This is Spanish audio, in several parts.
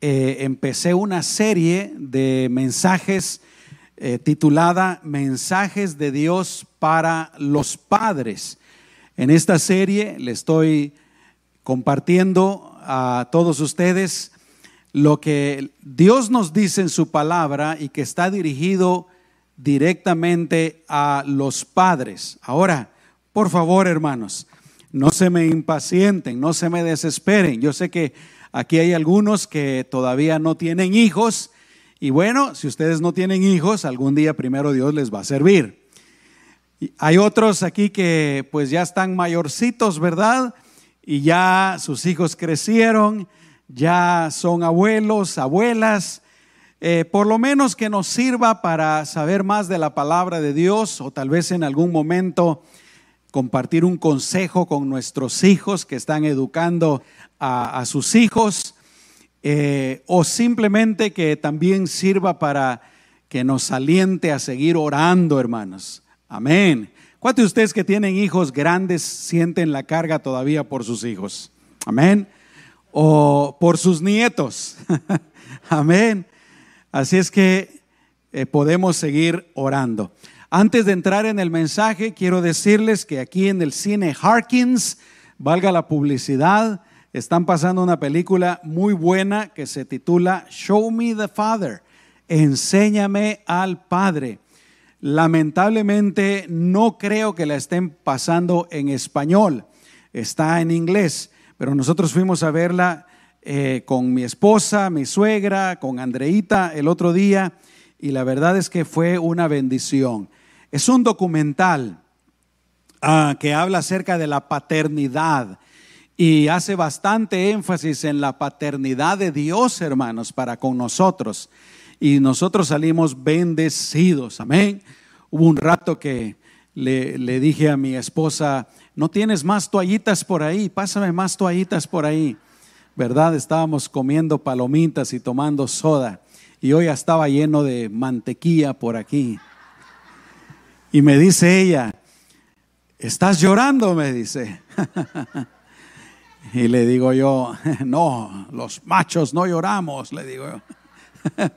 eh, empecé una serie de mensajes eh, titulada Mensajes de Dios para los padres. En esta serie le estoy compartiendo a todos ustedes lo que Dios nos dice en su palabra y que está dirigido directamente a los padres. Ahora, por favor, hermanos, no se me impacienten, no se me desesperen. Yo sé que aquí hay algunos que todavía no tienen hijos y bueno, si ustedes no tienen hijos, algún día primero Dios les va a servir. Hay otros aquí que pues ya están mayorcitos, ¿verdad? Y ya sus hijos crecieron, ya son abuelos, abuelas. Eh, por lo menos que nos sirva para saber más de la palabra de Dios o tal vez en algún momento compartir un consejo con nuestros hijos que están educando a sus hijos. Eh, o simplemente que también sirva para que nos aliente a seguir orando, hermanos. Amén. ¿Cuántos de ustedes que tienen hijos grandes sienten la carga todavía por sus hijos? Amén. O por sus nietos. Amén. Así es que eh, podemos seguir orando. Antes de entrar en el mensaje, quiero decirles que aquí en el cine Harkins, valga la publicidad, están pasando una película muy buena que se titula Show Me the Father, enséñame al Padre. Lamentablemente no creo que la estén pasando en español, está en inglés, pero nosotros fuimos a verla eh, con mi esposa, mi suegra, con Andreita el otro día y la verdad es que fue una bendición. Es un documental ah, que habla acerca de la paternidad y hace bastante énfasis en la paternidad de Dios, hermanos, para con nosotros. Y nosotros salimos bendecidos, amén. Hubo un rato que le, dije a mi esposa, no tienes más toallitas por ahí, pásame más toallitas por ahí. ¿Verdad? Estábamos comiendo palomitas y tomando soda. Y hoy estaba lleno de mantequilla por aquí. Y me dice ella, ¿estás llorando? Me dice. Y le digo yo, no, los machos no lloramos, le digo yo.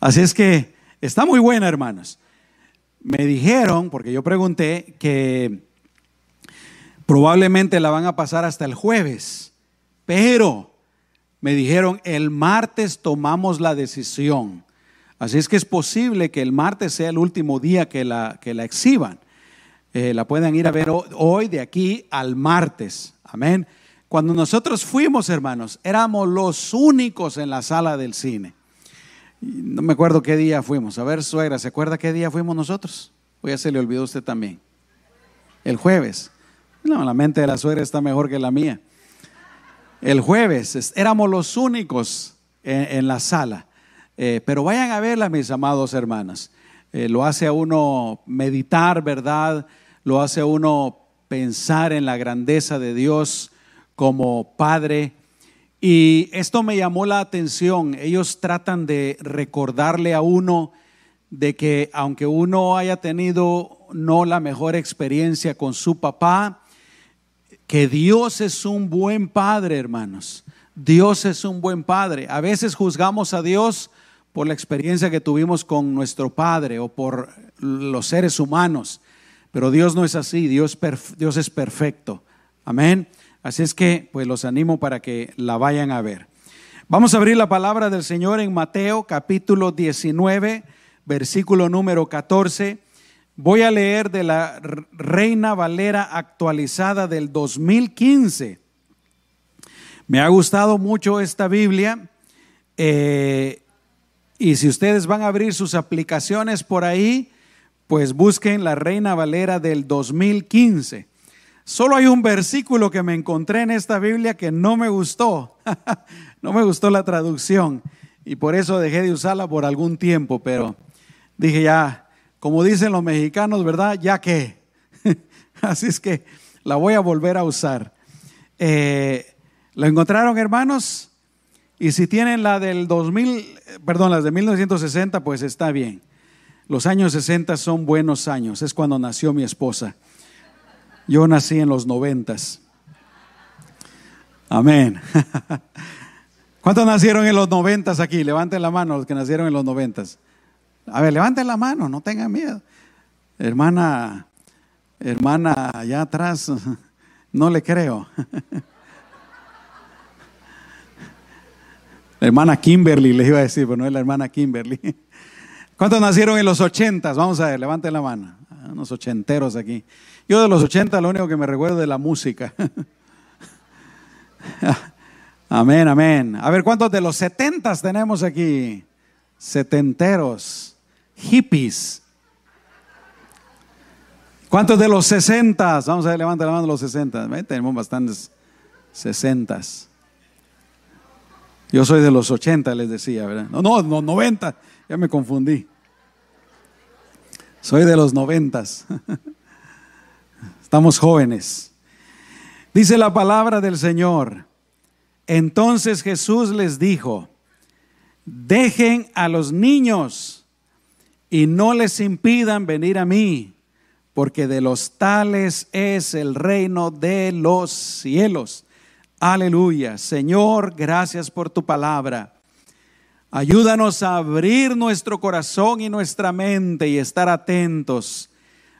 Así es que está muy buena, hermanos. Me dijeron, porque yo pregunté, que probablemente la van a pasar hasta el jueves, pero me dijeron, el martes tomamos la decisión. Así es que es posible que el martes sea el último día que la, que la exhiban. Eh, la puedan ir a ver hoy de aquí al martes. Amén. Cuando nosotros fuimos, hermanos, éramos los únicos en la sala del cine. No me acuerdo qué día fuimos. A ver, suegra, ¿se acuerda qué día fuimos nosotros? O ya se le olvidó a usted también. El jueves. No, la mente de la suegra está mejor que la mía. El jueves éramos los únicos en, la sala. Eh, pero vayan a verla, mis amados hermanos. Eh, lo hace a uno meditar, ¿verdad? lo hace a uno pensar en la grandeza de Dios como Padre. Y esto me llamó la atención. Ellos tratan de recordarle a uno de que aunque uno haya tenido no la mejor experiencia con su papá, que Dios es un buen padre, hermanos. Dios es un buen padre. A veces juzgamos a Dios por la experiencia que tuvimos con nuestro padre o por los seres humanos. Pero Dios no es así, Dios, Dios es perfecto. Amén. Así es que, pues los animo para que la vayan a ver. Vamos a abrir la palabra del Señor en Mateo capítulo 19, versículo número 14. Voy a leer de la Reina Valera actualizada del 2015. Me ha gustado mucho esta Biblia. Eh, y si ustedes van a abrir sus aplicaciones por ahí, pues busquen la Reina Valera del 2015. Solo hay un versículo que me encontré en esta Biblia que no me gustó. no me gustó la traducción y por eso dejé de usarla por algún tiempo, pero dije ya, como dicen los mexicanos, ¿verdad? Ya que. Así es que la voy a volver a usar. Eh, ¿Lo encontraron, hermanos? Y si tienen la del 2000, perdón, las de 1960, pues está bien. Los años 60 son buenos años, es cuando nació mi esposa. Yo nací en los noventas. Amén. ¿Cuántos nacieron en los noventas aquí? Levanten la mano los que nacieron en los noventas. A ver, levanten la mano, no tengan miedo. Hermana, hermana allá atrás, no le creo. La hermana Kimberly, les iba a decir, pero no es la hermana Kimberly. ¿Cuántos nacieron en los ochentas? Vamos a ver, levanten la mano. Ah, unos ochenteros aquí. Yo de los ochentas lo único que me recuerdo es la música. amén, amén. A ver, ¿cuántos de los setentas tenemos aquí? Setenteros, hippies. ¿Cuántos de los sesentas? Vamos a ver, levanten la mano los sesentas. Tenemos bastantes sesentas. Yo soy de los 80, les decía, ¿verdad? No, no, no 90, ya me confundí. Soy de los 90. Estamos jóvenes. Dice la palabra del Señor. Entonces Jesús les dijo, dejen a los niños y no les impidan venir a mí, porque de los tales es el reino de los cielos. Aleluya. Señor, gracias por tu palabra. Ayúdanos a abrir nuestro corazón y nuestra mente y estar atentos.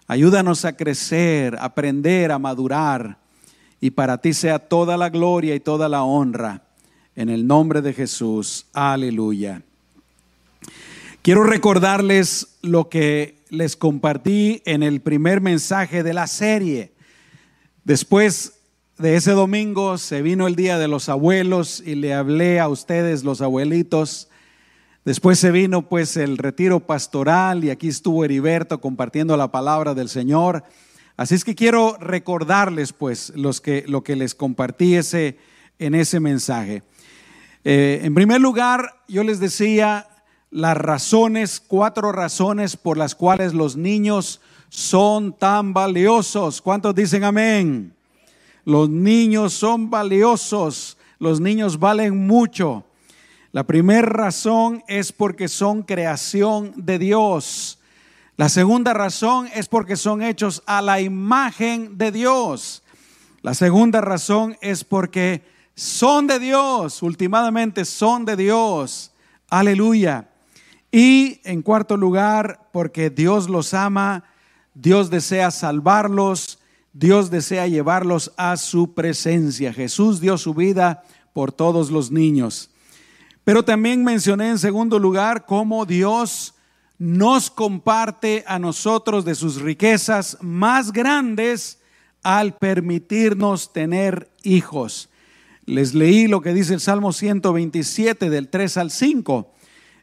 Ayúdanos a crecer, aprender, a madurar. Y para ti sea toda la gloria y toda la honra. En el nombre de Jesús. Aleluya. Quiero recordarles lo que les compartí en el primer mensaje de la serie. Después de ese domingo se vino el día de los abuelos y le hablé a ustedes, los abuelitos. Después se vino pues el retiro pastoral y aquí estuvo Heriberto compartiendo la palabra del Señor. Así es que quiero recordarles pues los que, lo que les compartí ese, en ese mensaje. Eh, en primer lugar, yo les decía las razones, cuatro razones por las cuales los niños son tan valiosos. ¿Cuántos dicen amén? Los niños son valiosos, los niños valen mucho. La primera razón es porque son creación de Dios. La segunda razón es porque son hechos a la imagen de Dios. La segunda razón es porque son de Dios, últimamente son de Dios. Aleluya. Y en cuarto lugar, porque Dios los ama, Dios desea salvarlos Dios desea llevarlos a su presencia. Jesús dio su vida por todos los niños. Pero también mencioné en segundo lugar cómo Dios nos comparte a nosotros de sus riquezas más grandes al permitirnos tener hijos. Les leí lo que dice el Salmo 127 del 3 al 5.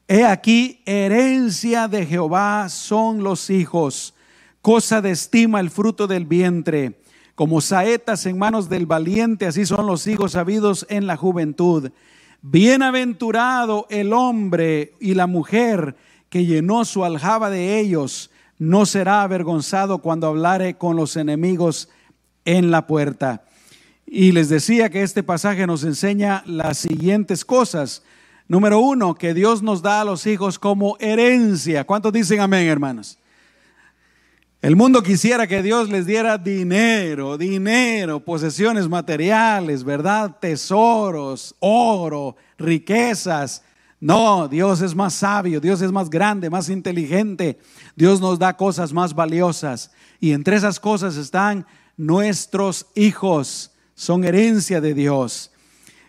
He aquí, herencia de Jehová son los hijos cosa de estima el fruto del vientre. Como saetas en manos del valiente, así son los hijos sabidos en la juventud. Bienaventurado el hombre y la mujer que llenó su aljaba de ellos, no será avergonzado cuando hablare con los enemigos en la puerta. Y les decía que este pasaje nos enseña las siguientes cosas. Número uno, que Dios nos da a los hijos como herencia. ¿Cuántos dicen amén, hermanos? El mundo quisiera que Dios les diera dinero, dinero, posesiones materiales, ¿verdad? Tesoros, oro, riquezas. No, Dios es más sabio, Dios es más grande, más inteligente. Dios nos da cosas más valiosas. Y entre esas cosas están nuestros hijos, son herencia de Dios.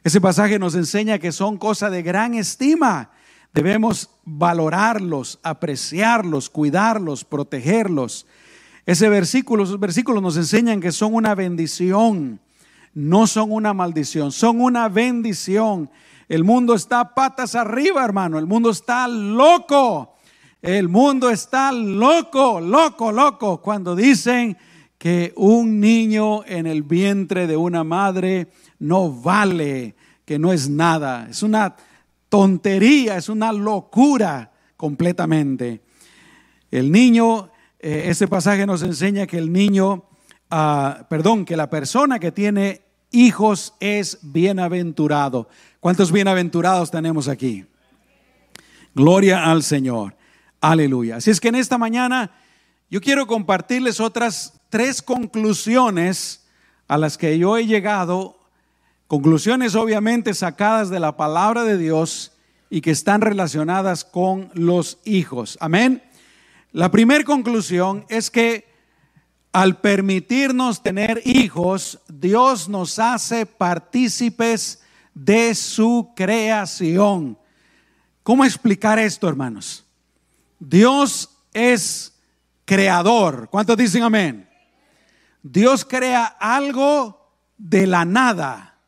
Ese pasaje nos enseña que son cosas de gran estima. Debemos valorarlos, apreciarlos, cuidarlos, protegerlos. Ese versículo, esos versículos nos enseñan que son una bendición, no son una maldición, son una bendición. El mundo está patas arriba, hermano, el mundo está loco. El mundo está loco, loco, loco, cuando dicen que un niño en el vientre de una madre no vale, que no es nada. Es una tontería, es una locura completamente. El niño ese pasaje nos enseña que el niño, ah, perdón, que la persona que tiene hijos es bienaventurado. ¿Cuántos bienaventurados tenemos aquí? Gloria al Señor. Aleluya. Así es que en esta mañana yo quiero compartirles otras tres conclusiones a las que yo he llegado Conclusiones obviamente sacadas de la palabra de Dios y que están relacionadas con los hijos. Amén. La primera conclusión es que al permitirnos tener hijos, Dios nos hace partícipes de su creación. ¿Cómo explicar esto, hermanos? Dios es creador. ¿Cuántos dicen amén? Dios crea algo de la nada,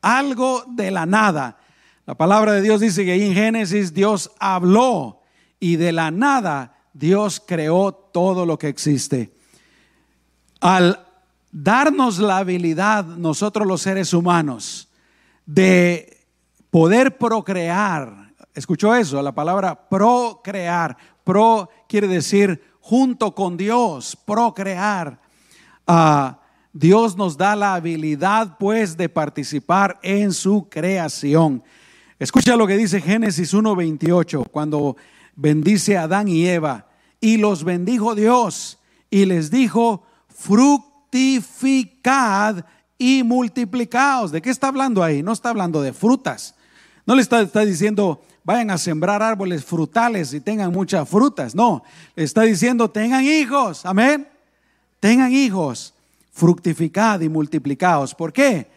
algo de la nada. La palabra de Dios dice que ahí en Génesis Dios habló y de la nada Dios creó todo lo que existe. Al darnos la habilidad nosotros los seres humanos de poder procrear, escuchó eso, la palabra procrear, pro quiere decir junto con Dios, procrear. Ah, Dios nos da la habilidad pues de participar en su creación. Escucha lo que dice Génesis 1:28, cuando bendice a Adán y Eva, y los bendijo Dios y les dijo, fructificad y multiplicaos. ¿De qué está hablando ahí? No está hablando de frutas. No le está, está diciendo, vayan a sembrar árboles frutales y tengan muchas frutas. No, le está diciendo, tengan hijos. Amén. Tengan hijos. Fructificad y multiplicaos. ¿Por qué?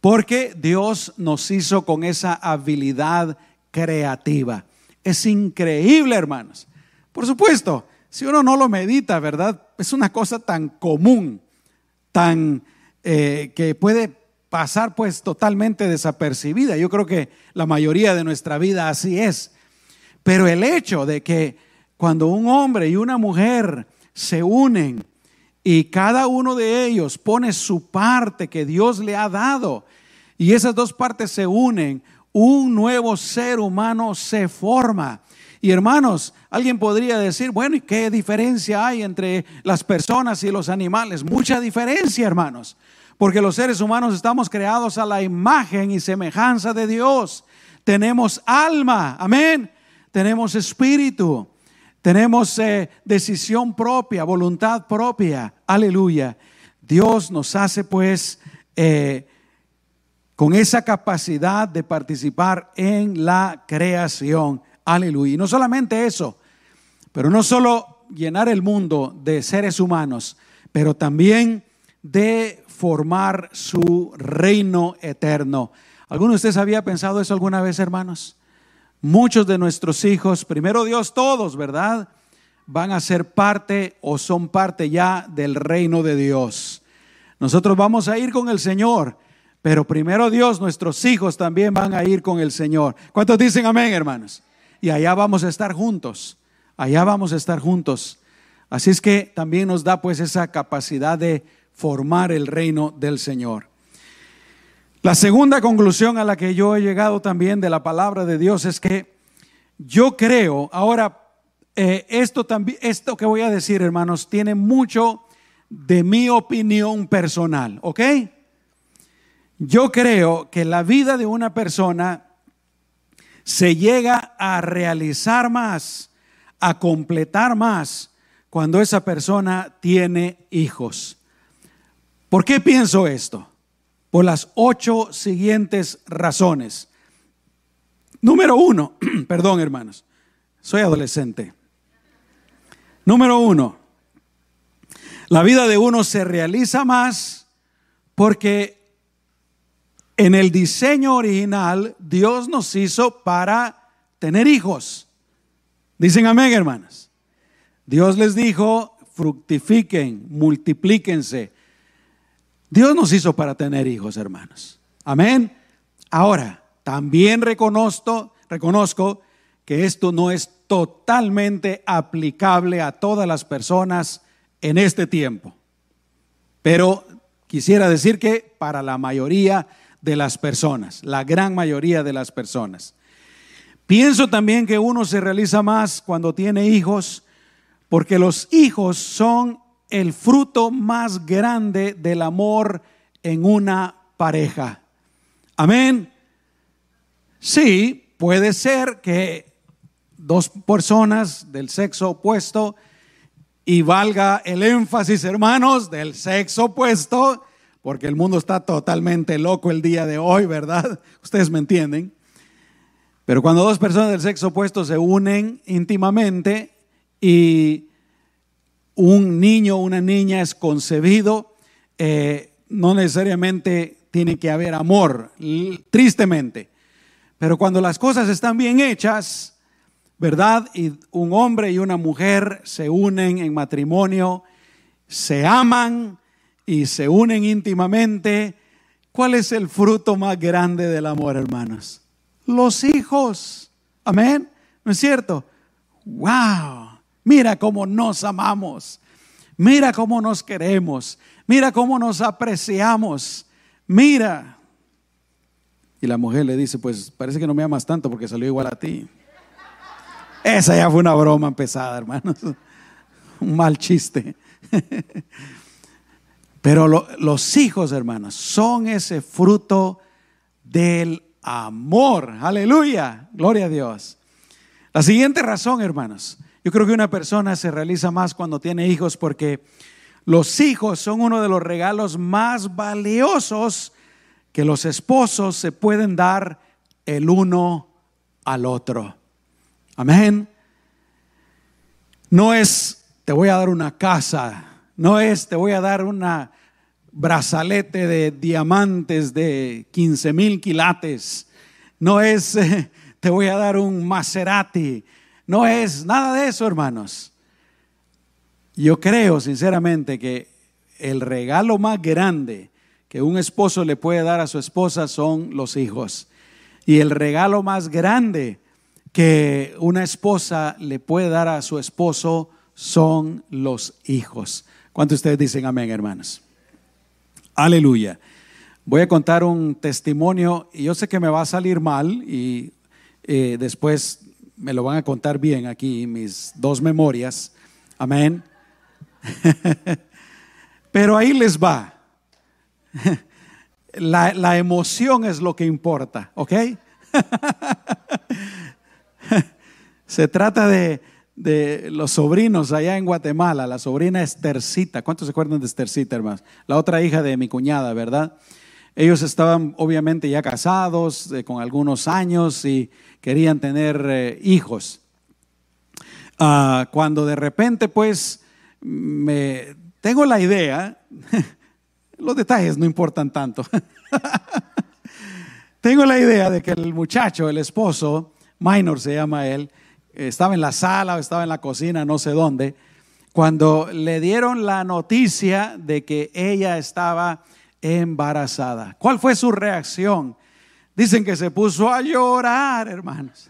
Porque Dios nos hizo con esa habilidad creativa. Es increíble, hermanos. Por supuesto, si uno no lo medita, ¿verdad? Es una cosa tan común, tan eh, que puede pasar pues totalmente desapercibida. Yo creo que la mayoría de nuestra vida así es. Pero el hecho de que cuando un hombre y una mujer se unen y cada uno de ellos pone su parte que Dios le ha dado y esas dos partes se unen, un nuevo ser humano se forma. Y hermanos, alguien podría decir, bueno, ¿y qué diferencia hay entre las personas y los animales? Mucha diferencia, hermanos. Porque los seres humanos estamos creados a la imagen y semejanza de Dios. Tenemos alma, amén. Tenemos espíritu. Tenemos eh, decisión propia, voluntad propia. Aleluya. Dios nos hace pues eh, con esa capacidad de participar en la creación. Aleluya. Y no solamente eso, pero no solo llenar el mundo de seres humanos, pero también de formar su reino eterno. ¿Alguno de ustedes había pensado eso alguna vez, hermanos? Muchos de nuestros hijos, primero Dios, todos, ¿verdad? Van a ser parte o son parte ya del reino de Dios. Nosotros vamos a ir con el Señor, pero primero Dios, nuestros hijos también van a ir con el Señor. ¿Cuántos dicen amén, hermanos? y allá vamos a estar juntos, allá vamos a estar juntos. Así es que también nos da pues esa capacidad de formar el reino del Señor. La segunda conclusión a la que yo he llegado también de la palabra de Dios es que yo creo, ahora, eh, esto, también, esto que voy a decir, hermanos, tiene mucho de mi opinión personal, ¿ok? Yo creo que la vida de una persona se llega a realizar más, a completar más cuando esa persona tiene hijos. ¿Por qué pienso esto? Por las ocho siguientes razones. Número uno, perdón hermanos, soy adolescente. Número uno, la vida de uno se realiza más porque en el diseño original, Dios nos hizo para tener hijos. Dicen amén, hermanas. Dios les dijo, fructifiquen, multiplíquense. Dios nos hizo para tener hijos, hermanos. Amén. Ahora, también reconozco, reconozco que esto no es totalmente aplicable a todas las personas en este tiempo. Pero quisiera decir que para la mayoría de las personas, la gran mayoría de las personas. Pienso también que uno se realiza más cuando tiene hijos, porque los hijos son el fruto más grande del amor en una pareja. Amén. Sí, puede ser que dos personas del sexo opuesto, y valga el énfasis, hermanos, del sexo opuesto, porque el mundo está totalmente loco el día de hoy, ¿verdad? Ustedes me entienden. Pero cuando dos personas del sexo opuesto se unen íntimamente y un niño o una niña es concebido, eh, no necesariamente tiene que haber amor, tristemente. Pero cuando las cosas están bien hechas, ¿verdad? Y un hombre y una mujer se unen en matrimonio, se aman y se unen íntimamente, ¿cuál es el fruto más grande del amor, hermanos? los hijos. Amén. ¿No es cierto? Wow. Mira cómo nos amamos. Mira cómo nos queremos. Mira cómo nos apreciamos. Mira. Y la mujer le dice, pues parece que no me amas tanto porque salió igual a ti. Esa ya fue una broma empezada, hermanos. Un mal chiste. Pero los hijos, hermanos, son ese fruto del amor. Aleluya. Gloria a Dios. La siguiente razón, hermanos. Yo creo que una persona se realiza más cuando tiene hijos porque los hijos son uno de los regalos más valiosos que los esposos se pueden dar el uno al otro. Amén. No es te voy a dar una casa, no es te voy a dar una brazalete de diamantes de 15 mil quilates. No es, te voy a dar un Maserati. No es nada de eso, hermanos. Yo creo sinceramente que el regalo más grande que un esposo le puede dar a su esposa son los hijos. Y el regalo más grande que una esposa le puede dar a su esposo son los hijos. ¿Cuántos ustedes dicen amén, hermanos? Aleluya. Voy a contar un testimonio y yo sé que me va a salir mal y eh, después me lo van a contar bien aquí, mis dos memorias. Amén. Pero ahí les va. La, la emoción es lo que importa, ¿ok? Se trata de, de los sobrinos allá en Guatemala, la sobrina Estercita. ¿Cuántos se acuerdan de Estercita, hermanos? La otra hija de mi cuñada, ¿verdad? Ellos estaban obviamente ya casados eh, con algunos años y querían tener eh, hijos. Ah, cuando de repente pues me tengo la idea, los detalles no importan tanto, tengo la idea de que el muchacho, el esposo, Minor se llama él, estaba en la sala o estaba en la cocina, no sé dónde, cuando le dieron la noticia de que ella estaba embarazada. ¿Cuál fue su reacción? Dicen que se puso a llorar, hermanos.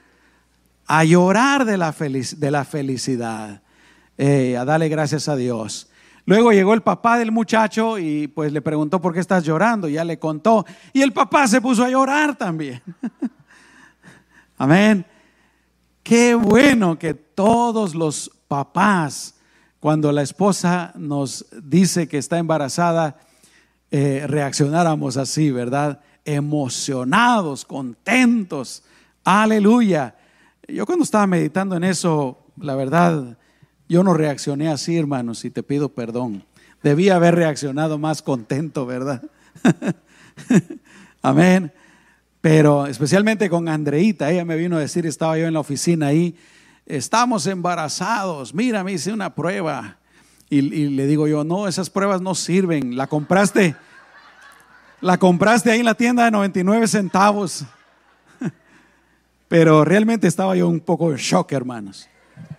a llorar de la, de la felicidad, eh, a darle gracias a Dios. Luego llegó el papá del muchacho y pues le preguntó por qué estás llorando, ya le contó. Y el papá se puso a llorar también. Amén. Qué bueno que todos los papás, cuando la esposa nos dice que está embarazada, eh, reaccionáramos así, ¿verdad? Emocionados, contentos. Aleluya. Yo cuando estaba meditando en eso, la verdad, yo no reaccioné así, hermanos, y te pido perdón. Debía haber reaccionado más contento, ¿verdad? Amén. Pero especialmente con Andreita, ella me vino a decir, estaba yo en la oficina ahí, estamos embarazados, mira, me hice una prueba. Y, le digo yo, no, esas pruebas no sirven, la compraste, la compraste ahí en la tienda de 99 centavos. Pero realmente estaba yo un poco en shock, hermanos,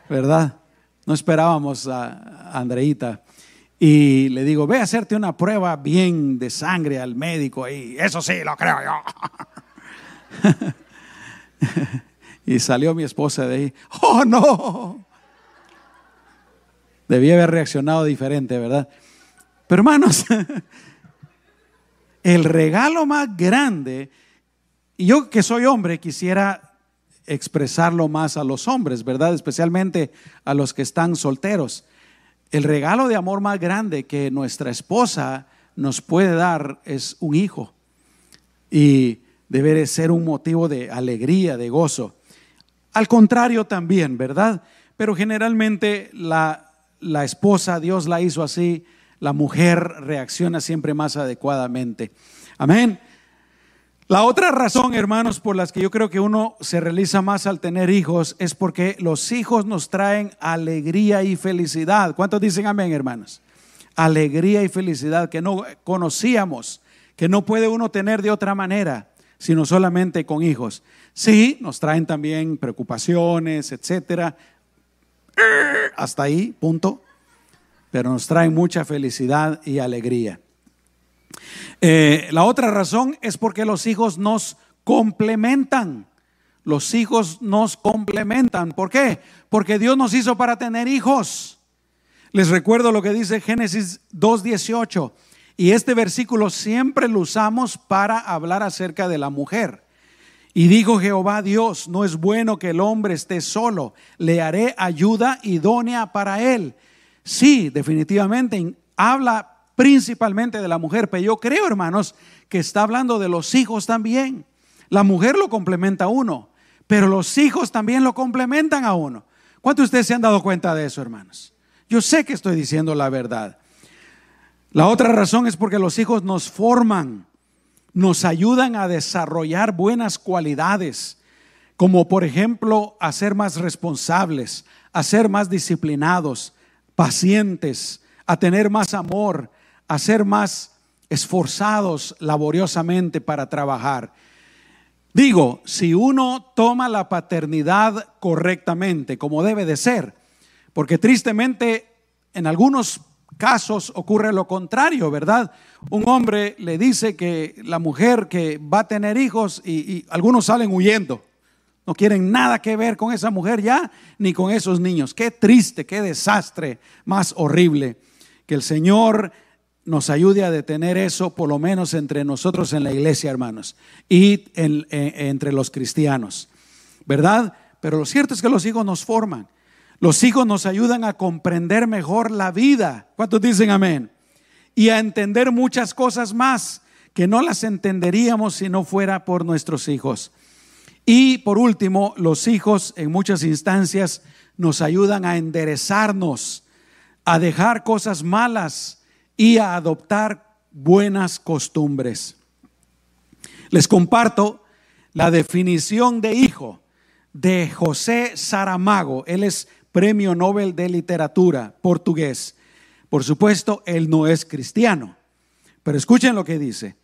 ¿verdad? No esperábamos a Andreita. Y le digo, ve a hacerte una prueba bien de sangre al médico ahí. Eso sí, lo creo yo. y salió mi esposa de ahí. ¡Oh, no! Debía haber reaccionado diferente, ¿verdad? Pero hermanos, el regalo más grande, y yo que soy hombre quisiera expresarlo más a los hombres, ¿verdad? Especialmente a los que están solteros. El regalo de amor más grande que nuestra esposa nos puede dar es un hijo. Y debe ser un motivo de alegría, de gozo. Al contrario también, ¿verdad? Pero generalmente la, la esposa, Dios la hizo así, la mujer reacciona siempre más adecuadamente. Amén. La otra razón, hermanos, por las que yo creo que uno se realiza más al tener hijos es porque los hijos nos traen alegría y felicidad. ¿Cuántos dicen amén, hermanos? Alegría y felicidad que no conocíamos, que no puede uno tener de otra manera, sino solamente con hijos. Sí, nos traen también preocupaciones, etcétera. Hasta ahí, punto. Pero nos traen mucha felicidad y alegría. Eh, la otra razón es porque los hijos nos complementan. Los hijos nos complementan. ¿Por qué? Porque Dios nos hizo para tener hijos. Les recuerdo lo que dice Génesis 2.18. Y este versículo siempre lo usamos para hablar acerca de la mujer. Y dijo Jehová Dios, no es bueno que el hombre esté solo, le haré ayuda idónea para él. Sí, definitivamente habla principalmente de la mujer, pero yo creo, hermanos, que está hablando de los hijos también. La mujer lo complementa a uno, pero los hijos también lo complementan a uno. ¿Cuántos de ustedes se han dado cuenta de eso, hermanos? Yo sé que estoy diciendo la verdad. La otra razón es porque los hijos nos forman, nos ayudan a desarrollar buenas cualidades, como por ejemplo a ser más responsables, a ser más disciplinados, pacientes, a tener más amor, a ser más esforzados laboriosamente para trabajar. Digo, si uno toma la paternidad correctamente, como debe de ser, porque tristemente en algunos casos ocurre lo contrario, ¿verdad? Un hombre le dice que la mujer que va a tener hijos y, algunos salen huyendo. No quieren nada que ver con esa mujer ya, ni con esos niños. Qué triste, qué desastre más horrible. Que el Señor nos ayude a detener eso, por lo menos entre nosotros en la iglesia, hermanos, y entre los cristianos, ¿verdad? Pero lo cierto es que los hijos nos forman. Los hijos nos ayudan a comprender mejor la vida. ¿Cuántos dicen amén? Y a entender muchas cosas más que no las entenderíamos si no fuera por nuestros hijos. Y por último, los hijos en muchas instancias nos ayudan a enderezarnos, a dejar cosas malas y a adoptar buenas costumbres. Les comparto la definición de hijo de José Saramago. Él es Premio Nobel de Literatura portugués. Por supuesto, él no es cristiano. Pero escuchen lo que dice.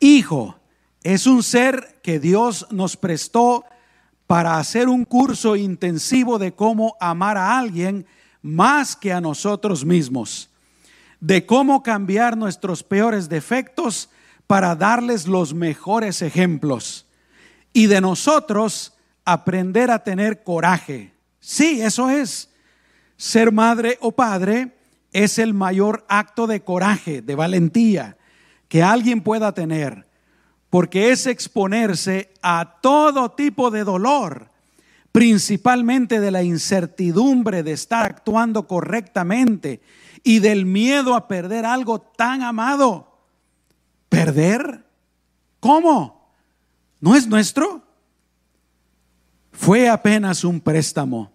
Hijo es un ser que Dios nos prestó para hacer un curso intensivo de cómo amar a alguien más que a nosotros mismos, de cómo cambiar nuestros peores defectos para darles los mejores ejemplos y de nosotros aprender a tener coraje, Sí, eso es. Ser madre o padre es el mayor acto de coraje, de valentía que alguien pueda tener, porque es exponerse a todo tipo de dolor, principalmente de la incertidumbre de estar actuando correctamente y del miedo a perder algo tan amado. ¿Perder? ¿Cómo? ¿No es nuestro? Fue apenas un préstamo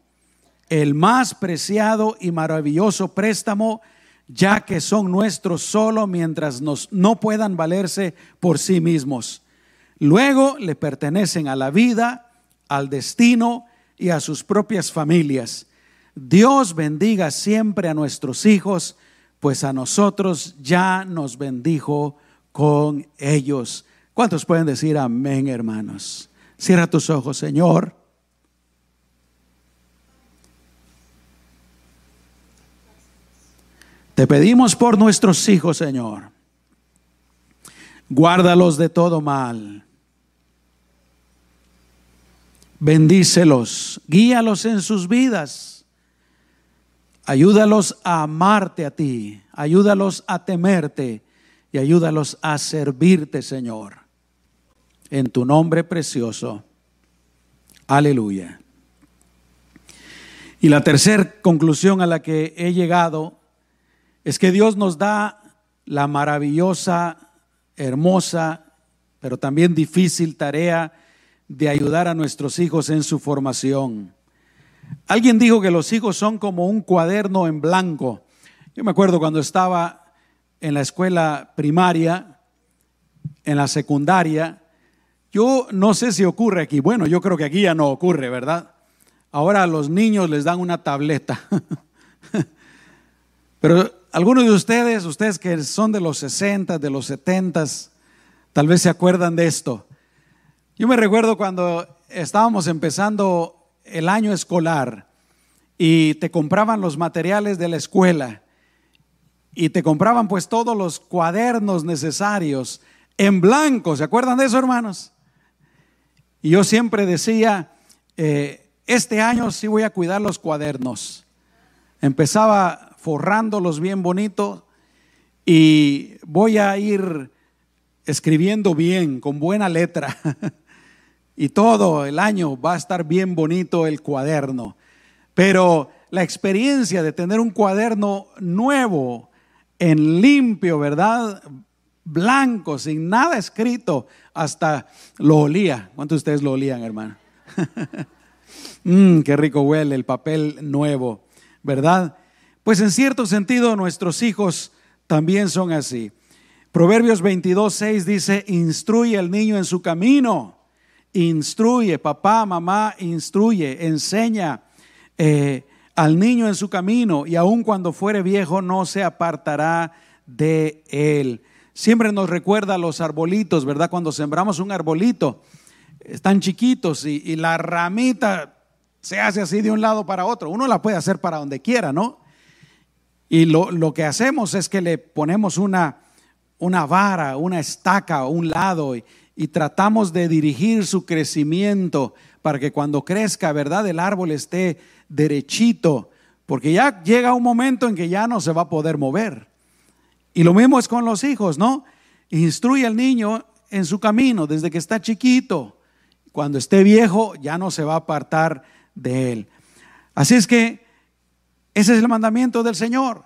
el más preciado y maravilloso préstamo, ya que son nuestros solo mientras nos, no puedan valerse por sí mismos. Luego le pertenecen a la vida, al destino y a sus propias familias. Dios bendiga siempre a nuestros hijos, pues a nosotros ya nos bendijo con ellos. ¿Cuántos pueden decir amén, hermanos? Cierra tus ojos, Señor. Te pedimos por nuestros hijos, Señor. Guárdalos de todo mal. Bendícelos, guíalos en sus vidas. Ayúdalos a amarte a ti, ayúdalos a temerte y ayúdalos a servirte, Señor. En tu nombre precioso. Aleluya. Y la tercera conclusión a la que he llegado es que Dios nos da la maravillosa, hermosa, pero también difícil tarea de ayudar a nuestros hijos en su formación. Alguien dijo que los hijos son como un cuaderno en blanco. Yo me acuerdo cuando estaba en la escuela primaria, en la secundaria, yo no sé si ocurre aquí, bueno, yo creo que aquí ya no ocurre, ¿verdad? Ahora a los niños les dan una tableta. Pero algunos de ustedes, ustedes que son de los 60, de los 70, tal vez se acuerdan de esto. Yo me recuerdo cuando estábamos empezando el año escolar y te compraban los materiales de la escuela y te compraban pues todos los cuadernos necesarios en blanco. ¿Se acuerdan de eso, hermanos? Y yo siempre decía, eh, este año sí voy a cuidar los cuadernos. Empezaba forrándolos bien bonitos y voy a ir escribiendo bien, con buena letra. y todo el año va a estar bien bonito el cuaderno. Pero la experiencia de tener un cuaderno nuevo, en limpio, ¿verdad? Blanco, sin nada escrito, hasta lo olía. ¿Cuántos de ustedes lo olían, hermano? Mmm, qué rico huele el papel nuevo, ¿verdad? Pues en cierto sentido nuestros hijos también son así. Proverbios 22, 6 dice, instruye al niño en su camino, instruye, papá, mamá, instruye, enseña eh, al niño en su camino y aun cuando fuere viejo no se apartará de él. Siempre nos recuerda los arbolitos, ¿verdad? Cuando sembramos un arbolito, están chiquitos y la ramita se hace así de un lado para otro. Uno la puede hacer para donde quiera, ¿no? Y lo, lo que hacemos es que le ponemos una, una vara, una estaca a un lado y, y tratamos de dirigir su crecimiento para que cuando crezca, ¿verdad? El árbol esté derechito, porque ya llega un momento en que ya no se va a poder mover. Y lo mismo es con los hijos, ¿no? Instruye al niño en su camino desde que está chiquito. Cuando esté viejo ya no se va a apartar de él. Así es que ese es el mandamiento del Señor.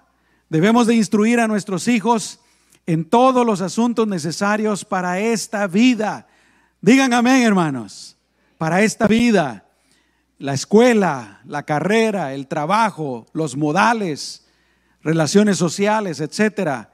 Debemos de instruir a nuestros hijos en todos los asuntos necesarios para esta vida. Digan amén, hermanos. Para esta vida la escuela, la carrera, el trabajo, los modales, relaciones sociales, etcétera.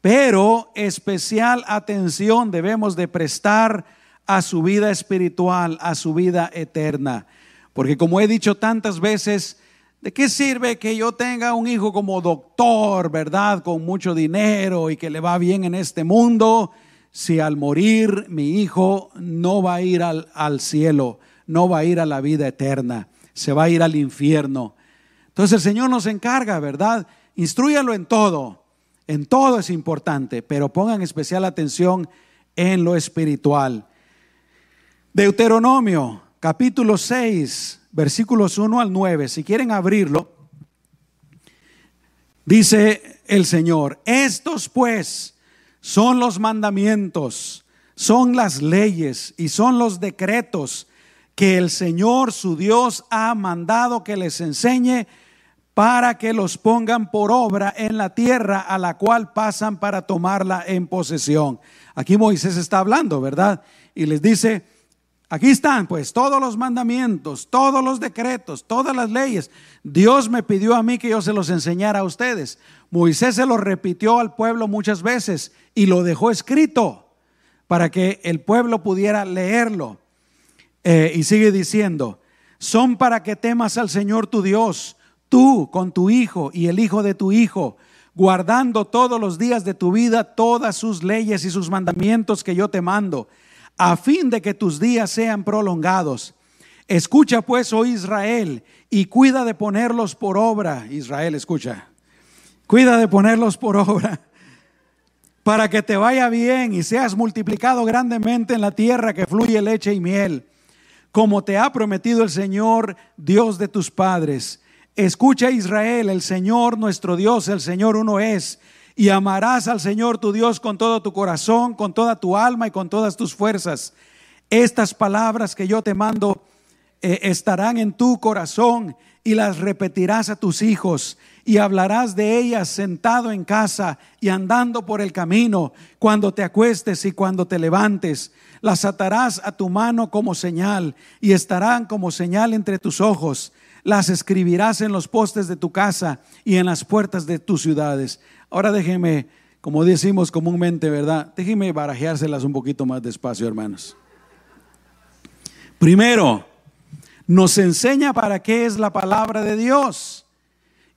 Pero especial atención debemos de prestar a su vida espiritual, a su vida eterna. Porque como he dicho tantas veces, ¿de qué sirve que yo tenga un hijo como doctor, verdad, con mucho dinero y que le va bien en este mundo, si al morir mi hijo no va a ir al, al cielo? no va a ir a la vida eterna, se va a ir al infierno. Entonces el Señor nos encarga, ¿verdad? Instruyalo en todo, en todo es importante, pero pongan especial atención en lo espiritual. Deuteronomio, capítulo 6, versículos 1 al 9, si quieren abrirlo, dice el Señor, estos pues son los mandamientos, son las leyes y son los decretos que el Señor su Dios ha mandado que les enseñe para que los pongan por obra en la tierra a la cual pasan para tomarla en posesión. Aquí Moisés está hablando, ¿verdad? Y les dice, aquí están pues todos los mandamientos, todos los decretos, todas las leyes. Dios me pidió a mí que yo se los enseñara a ustedes. Moisés se los repitió al pueblo muchas veces y lo dejó escrito para que el pueblo pudiera leerlo. Eh, y sigue diciendo, son para que temas al Señor tu Dios, tú con tu hijo y el hijo de tu hijo, guardando todos los días de tu vida todas sus leyes y sus mandamientos que yo te mando, a fin de que tus días sean prolongados. Escucha pues, oh Israel, y cuida de ponerlos por obra. Israel, escucha. Cuida de ponerlos por obra para que te vaya bien y seas multiplicado grandemente en la tierra que fluye leche y miel como te ha prometido el Señor, Dios de tus padres. Escucha Israel, el Señor nuestro Dios, el Señor uno es, y amarás al Señor tu Dios con todo tu corazón, con toda tu alma y con todas tus fuerzas. Estas palabras que yo te mando eh, estarán en tu corazón y las repetirás a tus hijos y hablarás de ellas sentado en casa y andando por el camino, cuando te acuestes y cuando te levantes las atarás a tu mano como señal y estarán como señal entre tus ojos. Las escribirás en los postes de tu casa y en las puertas de tus ciudades. Ahora déjenme como decimos comúnmente, ¿verdad? Déjenme barajeárselas un poquito más despacio, hermanos. Primero, nos enseña para qué es la palabra de Dios.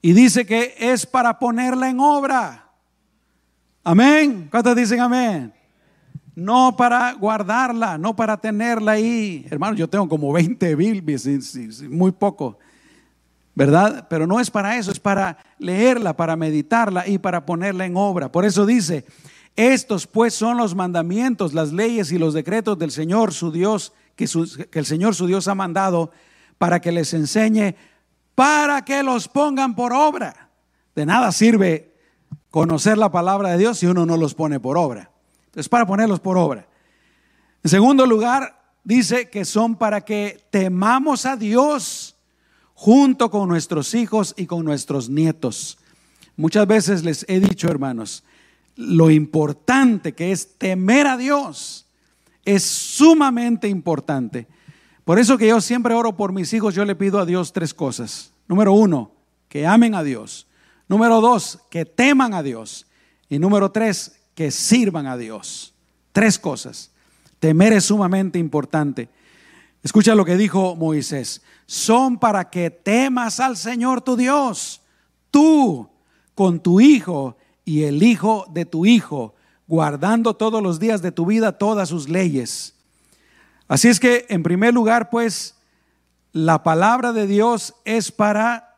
Y dice que es para ponerla en obra. Amén. ¿Cuántos dicen amén? No para guardarla, no para tenerla ahí. Hermano, yo tengo como 20 Biblias, muy poco. ¿Verdad? Pero no es para eso, es para leerla, para meditarla y para ponerla en obra. Por eso dice, estos pues son los mandamientos, las leyes y los decretos del Señor su Dios, que, el Señor su Dios ha mandado para que les enseñe para que los pongan por obra. De nada sirve conocer la palabra de Dios si uno no los pone por obra. Es para ponerlos por obra. En segundo lugar, dice que son para que temamos a Dios junto con nuestros hijos y con nuestros nietos. Muchas veces les he dicho, hermanos, lo importante que es temer a Dios es sumamente importante. Por eso que yo siempre oro por mis hijos, yo le pido a Dios tres cosas. Número uno, que amen a Dios. Número dos, que teman a Dios. Y número tres, que sirvan a Dios. Tres cosas. Temer es sumamente importante. Escucha lo que dijo Moisés. Son para que temas al Señor tu Dios, tú con tu hijo y el hijo de tu hijo, guardando todos los días de tu vida todas sus leyes Así es que, en primer lugar, pues, la palabra de Dios es para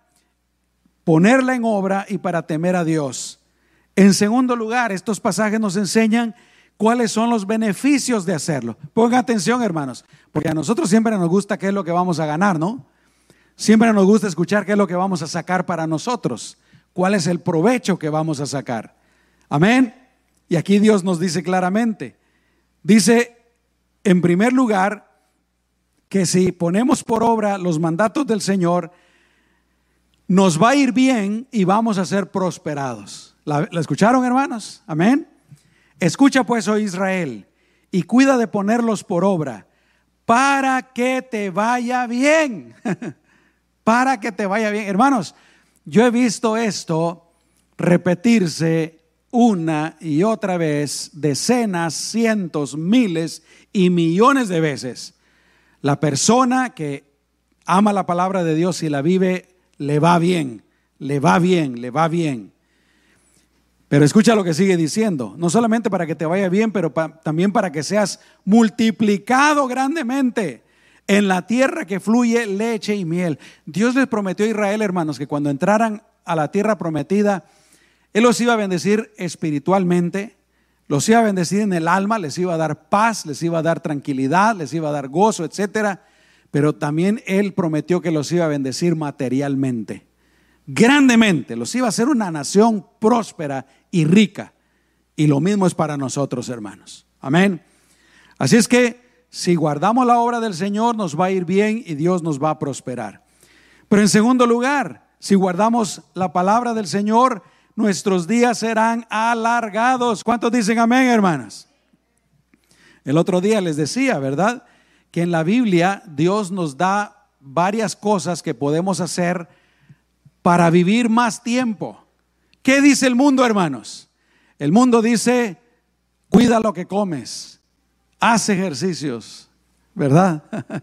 ponerla en obra y para temer a Dios. En segundo lugar, estos pasajes nos enseñan cuáles son los beneficios de hacerlo. Pongan atención, hermanos, porque a nosotros siempre nos gusta qué es lo que vamos a ganar, ¿no? Siempre nos gusta escuchar qué es lo que vamos a sacar para nosotros, cuál es el provecho que vamos a sacar. Amén. Y aquí Dios nos dice claramente, dice en primer lugar, que si ponemos por obra los mandatos del Señor, nos va a ir bien y vamos a ser prosperados. ¿La, escucharon, hermanos? Amén. Escucha pues, oh Israel, y cuida de ponerlos por obra, para que te vaya bien. para que te vaya bien. Hermanos, yo he visto esto repetirse una y otra vez, decenas, cientos, miles y millones de veces. La persona que ama la palabra de Dios y la vive, le va bien, le va bien, le va bien. Pero escucha lo que sigue diciendo, no solamente para que te vaya bien, pero también para que seas multiplicado grandemente en la tierra que fluye leche y miel. Dios les prometió a Israel, hermanos, que cuando entraran a la tierra prometida, él los iba a bendecir espiritualmente, los iba a bendecir en el alma, les iba a dar paz, les iba a dar tranquilidad, les iba a dar gozo, etcétera. Pero también Él prometió que los iba a bendecir materialmente, grandemente. Los iba a hacer una nación próspera y rica. Y lo mismo es para nosotros, hermanos. Amén. Así es que si guardamos la obra del Señor, nos va a ir bien y Dios nos va a prosperar. Pero en segundo lugar, si guardamos la palabra del Señor, nuestros días serán alargados. ¿Cuántos dicen amén, hermanas? El otro día les decía, ¿verdad? Que en la Biblia Dios nos da varias cosas que podemos hacer para vivir más tiempo. ¿Qué dice el mundo, hermanos? El mundo dice, cuida lo que comes, haz ejercicios, ¿verdad?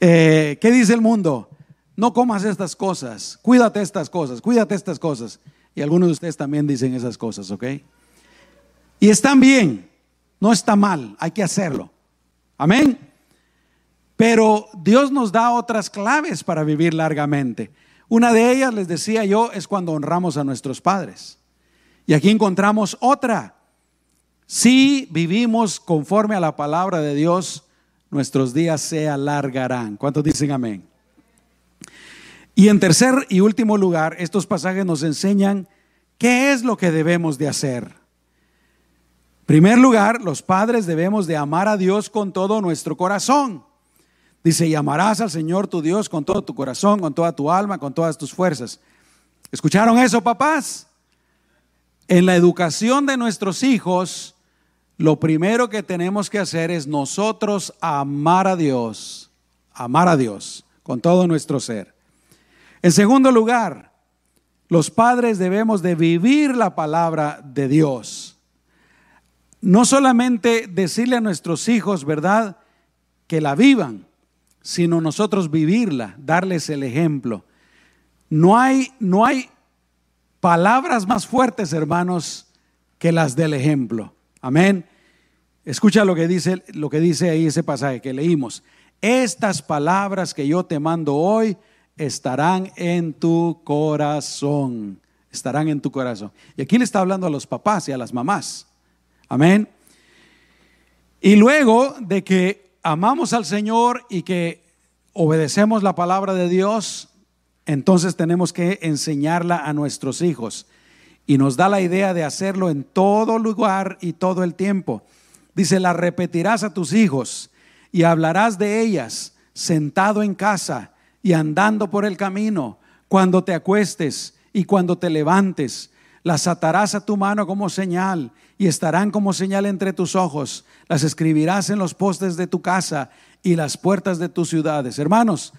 Eh, ¿Qué dice el mundo? No comas estas cosas, cuídate estas cosas, cuídate estas cosas. Y algunos de ustedes también dicen esas cosas, ¿ok? Y están bien, no está mal, hay que hacerlo. Amén. Pero Dios nos da otras claves para vivir largamente. Una de ellas, les decía yo, es cuando honramos a nuestros padres. Y aquí encontramos otra. Si vivimos conforme a la palabra de Dios, nuestros días se alargarán. ¿Cuántos dicen amén? Y en tercer y último lugar, estos pasajes nos enseñan qué es lo que debemos de hacer. En primer lugar, los padres debemos de amar a Dios con todo nuestro corazón. Dice, y amarás al Señor tu Dios con todo tu corazón, con toda tu alma, con todas tus fuerzas. ¿Escucharon eso, papás? En la educación de nuestros hijos, lo primero que tenemos que hacer es nosotros amar a Dios, amar a Dios con todo nuestro ser. En segundo lugar, Los padres debemos de vivir la palabra de Dios. No solamente decirle a nuestros hijos, ¿verdad? Que la vivan, sino nosotros vivirla, darles el ejemplo. No hay, no hay palabras más fuertes, hermanos, que las del ejemplo. Amén. Escucha lo que dice, lo que dice ahí ese pasaje que leímos. Estas palabras que yo te mando hoy estarán en tu corazón. Estarán en tu corazón. Y aquí le está hablando a los papás y a las mamás. Amén. Y luego de que amamos al Señor y que obedecemos la palabra de Dios, entonces tenemos que enseñarla a nuestros hijos. Y nos da la idea de hacerlo en todo lugar y todo el tiempo. Dice, la repetirás a tus hijos y hablarás de ellas sentado en casa y andando por el camino, cuando te acuestes y cuando te levantes. Las atarás a tu mano como señal y estarán como señal entre tus ojos. Las escribirás en los postes de tu casa y las puertas de tus ciudades. Hermanos,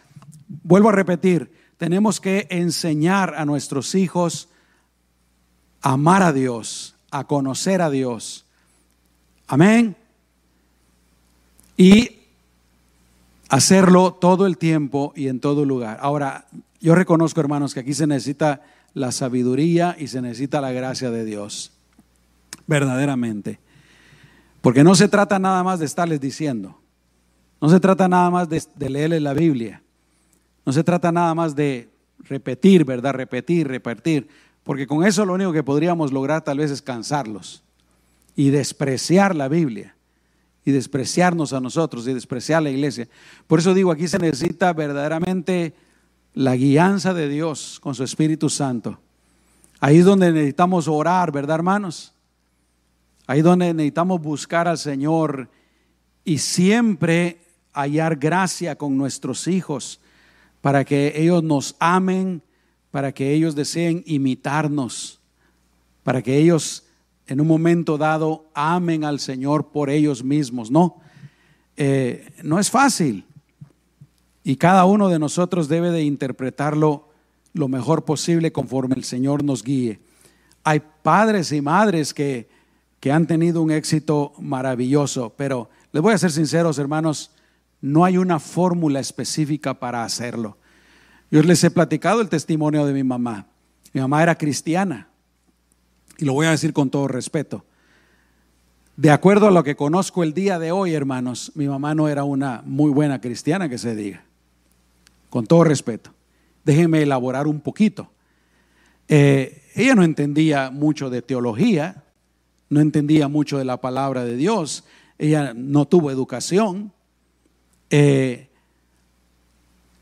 vuelvo a repetir, tenemos que enseñar a nuestros hijos a amar a Dios, a conocer a Dios. Amén. Y hacerlo todo el tiempo y en todo lugar. Ahora, yo reconozco, hermanos, que aquí se necesita la sabiduría y se necesita la gracia de Dios, verdaderamente. Porque no se trata nada más de estarles diciendo, no se trata nada más de, leerles la Biblia, no se trata nada más de repetir, ¿verdad? Repetir, repetir, porque con eso lo único que podríamos lograr tal vez es cansarlos y despreciar la Biblia y despreciarnos a nosotros y despreciar la iglesia. Por eso digo, aquí se necesita verdaderamente la guianza de Dios con su Espíritu Santo. Ahí es donde necesitamos orar, ¿verdad, hermanos? Ahí donde necesitamos buscar al Señor y siempre hallar gracia con nuestros hijos para que ellos nos amen, para que ellos deseen imitarnos, para que ellos en un momento dado amen al Señor por ellos mismos. No, eh, no es fácil. Y cada uno de nosotros debe de interpretarlo lo mejor posible conforme el Señor nos guíe. Hay padres y madres que, que han tenido un éxito maravilloso, pero les voy a ser sinceros, hermanos, no hay una fórmula específica para hacerlo. Yo les he platicado el testimonio de mi mamá. Mi mamá era cristiana y lo voy a decir con todo respeto. De acuerdo a lo que conozco el día de hoy, hermanos, mi mamá no era una muy buena cristiana que se diga. Con todo respeto. Déjenme elaborar un poquito. Eh, ella no entendía mucho de teología, no entendía mucho de la palabra de Dios, ella no tuvo educación, eh,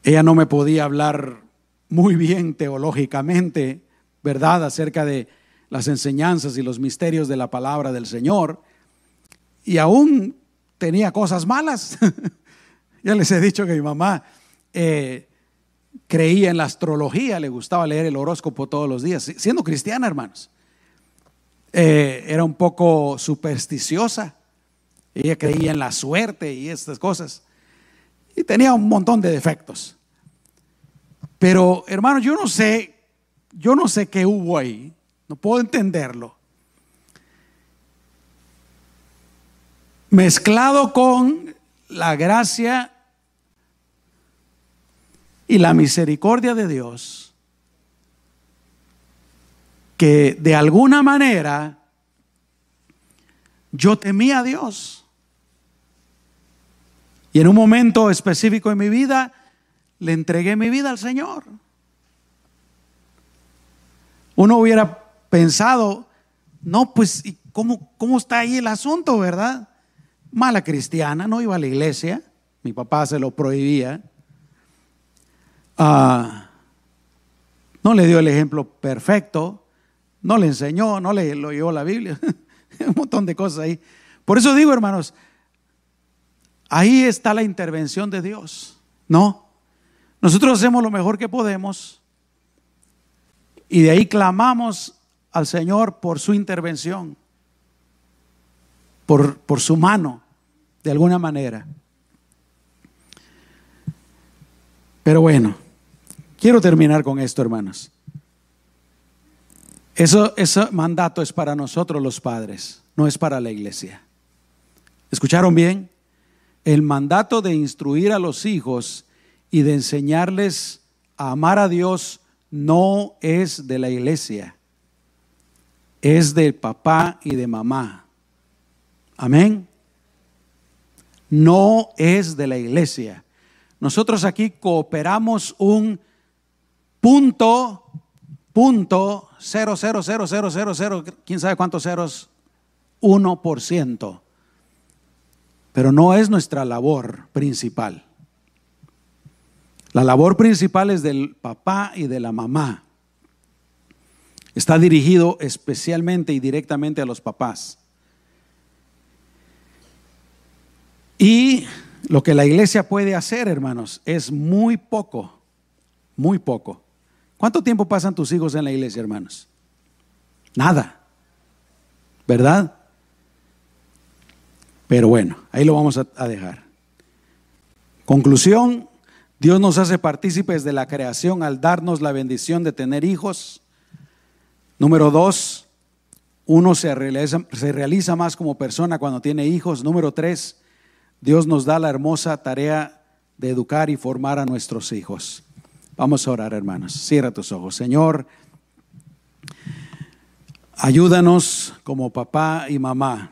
ella no me podía hablar muy bien teológicamente, ¿verdad?, acerca de las enseñanzas y los misterios de la palabra del Señor. Y aún tenía cosas malas. ya les he dicho que mi mamá eh, creía en la astrología, le gustaba leer el horóscopo todos los días, siendo cristiana, hermanos. Eh, era un poco supersticiosa. Ella creía en la suerte y estas cosas. Y tenía un montón de defectos. Pero, hermanos, yo no sé, yo no sé qué hubo ahí. No puedo entenderlo. Mezclado con la gracia y la misericordia de Dios, que de alguna manera yo temía a Dios. Y en un momento específico en mi vida, le entregué mi vida al Señor. Uno hubiera pensado, no, pues, ¿cómo, ¿cómo está ahí el asunto, verdad? Mala cristiana, no iba a la iglesia, mi papá se lo prohibía. Ah, no le dio el ejemplo perfecto, no le enseñó, no le lo llevó la Biblia, un montón de cosas ahí. Por eso digo, hermanos, ahí está la intervención de Dios, ¿no? Nosotros hacemos lo mejor que podemos y de ahí clamamos al Señor por su intervención, por, por su mano, de alguna manera. Pero bueno, quiero terminar con esto, hermanos. Eso, ese mandato es para nosotros los padres, no es para la iglesia. ¿Escucharon bien? El mandato de instruir a los hijos y de enseñarles a amar a Dios no es de la iglesia, es de papá y de mamá. Amén. No es de la iglesia. Nosotros aquí cooperamos un punto, punto, cero, cero, cero, cero, cero, cero, quién sabe cuántos ceros, uno por ciento. Pero no es nuestra labor principal. La labor principal es del papá y de la mamá. Está dirigido especialmente y directamente a los papás. Y lo que la iglesia puede hacer, hermanos, es muy poco, muy poco. ¿Cuánto tiempo pasan tus hijos en la iglesia, hermanos? Nada, ¿verdad? Pero bueno, ahí lo vamos a, dejar. Conclusión, Dios nos hace partícipes de la creación al darnos la bendición de tener hijos. Número dos, uno se realiza, más como persona cuando tiene hijos. Número tres, Dios nos da la hermosa tarea de educar y formar a nuestros hijos. Vamos a orar, hermanos. Cierra tus ojos. Señor, ayúdanos como papá y mamá.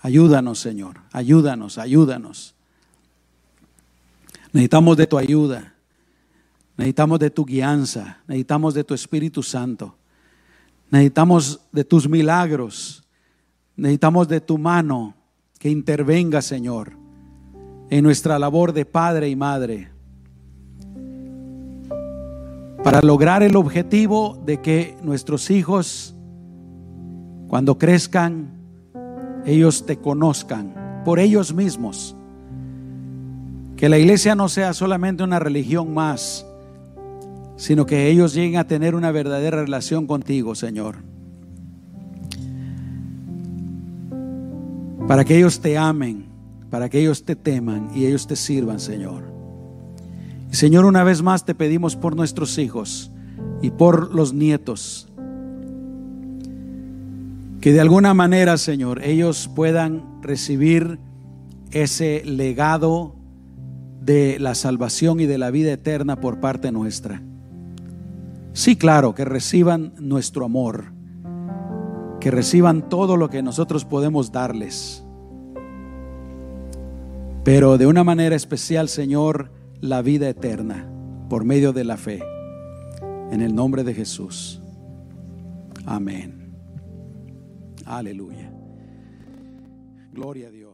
Ayúdanos, Señor. Ayúdanos, ayúdanos. Necesitamos de tu ayuda. Necesitamos de tu guianza. Necesitamos de tu Espíritu Santo. Necesitamos de tus milagros. Necesitamos de tu mano que intervenga, Señor, en nuestra labor de padre y madre. Para lograr el objetivo de que nuestros hijos, cuando crezcan, ellos te conozcan por ellos mismos que la iglesia no sea solamente una religión más, sino que ellos lleguen a tener una verdadera relación contigo, Señor. Para que ellos te amen, para que ellos te teman y ellos te sirvan, Señor. Señor, una vez más te pedimos por nuestros hijos y por los nietos, que de alguna manera, Señor, ellos puedan recibir ese legado de la salvación y de la vida eterna por parte nuestra. Sí, claro, que reciban nuestro amor, que reciban todo lo que nosotros podemos darles. Pero de una manera especial, Señor, la vida eterna por medio de la fe. En el nombre de Jesús. Amén. Aleluya. Gloria a Dios.